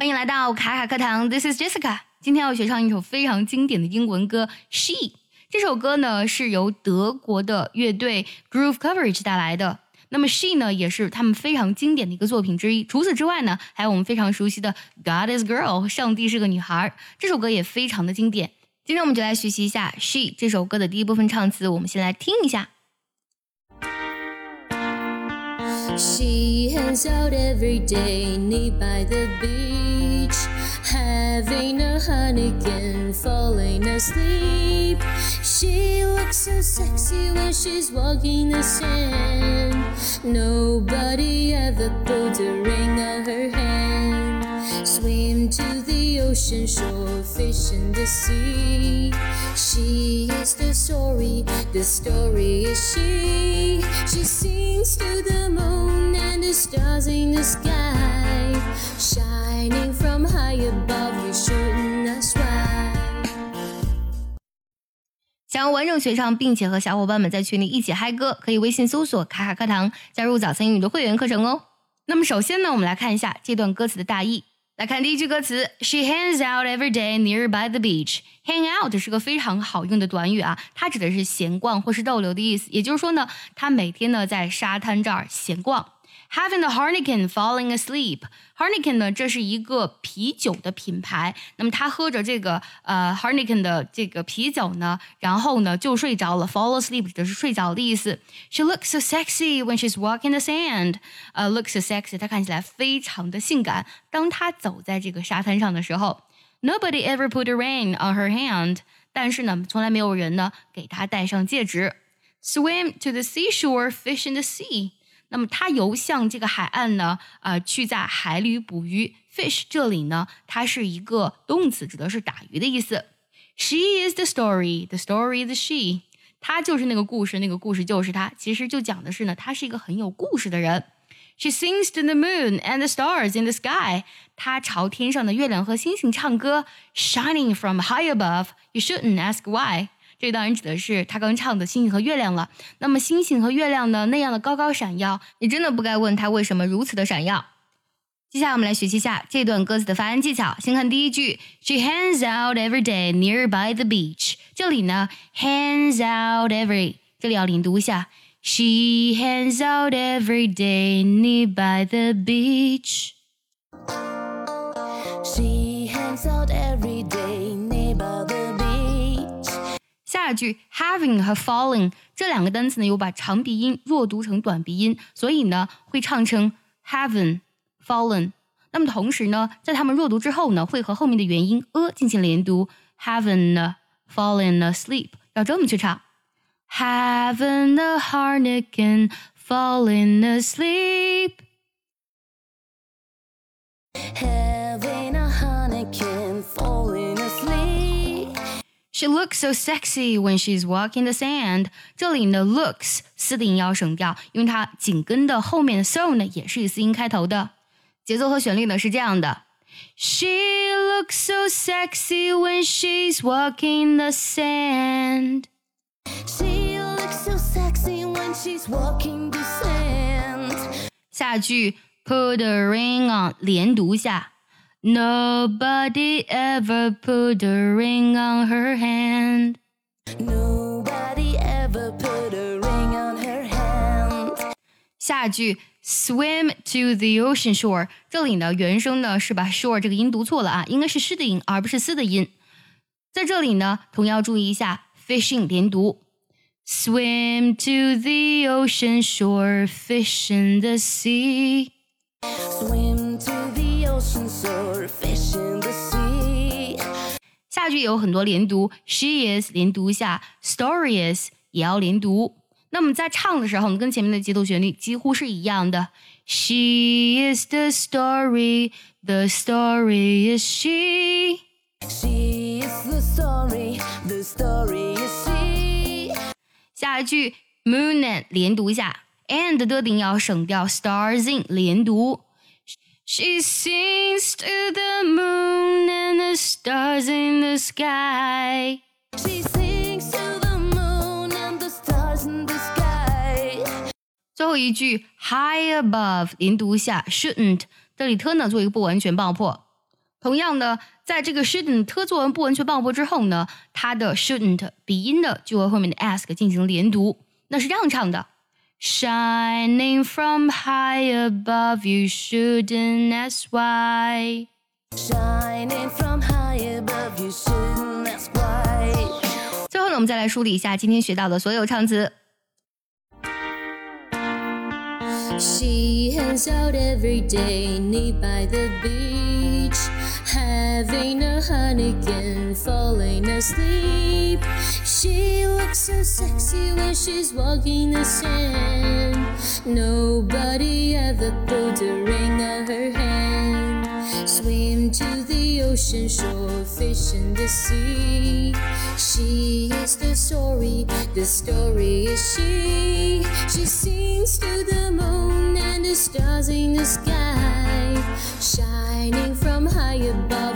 欢迎来到卡卡课堂，This is Jessica。今天要学唱一首非常经典的英文歌《She》。这首歌呢是由德国的乐队 Groove Coverage 带来的。那么《She》呢也是他们非常经典的一个作品之一。除此之外呢，还有我们非常熟悉的《God Is Girl》，上帝是个女孩。这首歌也非常的经典。今天我们就来学习一下《She》这首歌的第一部分唱词。我们先来听一下。She hangs out every day, knee by the beach, having a honeycomb, falling asleep. She looks so sexy when she's walking the sand. Nobody ever put a ring on her hand. Swim to the ocean shore, fish in the sea. She is the story, the story is she. She sings to the moon and the stars in the sky. Shining from high above, you shouldn't ask why. 想要完整学唱，并且和小伙伴们在群里一起嗨歌，可以微信搜索“卡卡课堂”，加入早餐英语的会员课程哦。那么首先呢，我们来看一下这段歌词的大意。来看第一句歌词，She hangs out every day nearby the beach。Hang out 是个非常好用的短语啊，它指的是闲逛或是逗留的意思。也就是说呢，她每天呢在沙滩这儿闲逛。Having the Heineken falling asleep. Heineken 呢，这是一个啤酒的品牌。那么他喝着这个呃 Heineken 的这个啤酒呢，然后呢就睡着了。Fall asleep 指的是睡着的意思。She looks so sexy when she's walking the sand. 呃，looks so sexy，她看起来非常的性感。当她走在这个沙滩上的时候，Nobody ever put a ring on her hand. 但是呢，从来没有人呢给她戴上戒指。Swim to the seashore, fish in the sea. 那么它游向这个海岸呢，呃，去在海里捕鱼。Fish 这里呢，它是一个动词，指的是打鱼的意思。She is the story, the story is she。她就是那个故事，那个故事就是她。其实就讲的是呢，她是一个很有故事的人。She sings to the moon and the stars in the sky。她朝天上的月亮和星星唱歌。Shining from high above, you shouldn't ask why。这当然指的是他刚唱的星星和月亮了。那么星星和月亮呢，那样的高高闪耀，你真的不该问他为什么如此的闪耀。接下来我们来学习一下这段歌词的发音技巧。先看第一句，She hangs out every day nearby the beach。这里呢，hangs out every，这里要连读一下。She hangs out every day nearby the beach。She hangs out every day nearby the. 下一句 having 和 falling 这两个单词呢，有把长鼻音弱读成短鼻音，所以呢会唱成 haven fallen。那么同时呢，在它们弱读之后呢，会和后面的元音 a 进行连读，haven fallen asleep，要这么去唱，haven a harnican fallen asleep。 Having a honeycomb, falling asleep. She looks so sexy when she's walking the sand。这里呢，looks 四的音要省掉，因为它紧跟的后面的 so 呢也是以四音开头的。节奏和旋律呢是这样的：She looks so sexy when she's walking the sand。 She looks so sexy when she's walking the sand. 下句 put a ring on 连读下 ，Nobody ever put a ring on her hand。 Nobody ever put a ring on her hand. 下句 swim to the ocean shore，这里呢原声呢是把 shore 这个音读错了啊，应该是诗的音而不是思的音。在这里呢，同样注意一下 fishing 连读，swim to the ocean shore, fish in the sea。 Swim to the ocean shore, fish in the sea. 下句也有很多连读，she is 连读一下，story is 也要连读。那么在唱的时候呢，跟前面的节奏旋律几乎是一样的。She is the story, the story is she。 She is the story, the story is she. 下一句 moon and 连读一下，and 的顶要省掉，stars in 连读。 She sings to the moon and the stars in the sky。She sings to the moon and the stars in the sky. 最后一句 high above 连读一下，shouldn't 这里 t 呢做一个不完全爆破。同样的，在这个 shouldn't 特作文不完全爆破之后呢，它的 shouldn't 鼻音的就和后面的 ask 进行连读，那是这样唱的：Shining from high above, you shouldn't ask why. Shining from high above, you shouldn't ask why. 最后呢，我们再来梳理一下今天学到的所有唱词。She hangs out every day, knee by the beach, having a honeycomb, falling asleep. She looks so sexy when she's walking the sand. Nobody ever put a ring on her hand. Swim to the ocean shore, fish in the sea. She is the story, the story is she. She sings to the moon and the stars in the sky, shining from high above.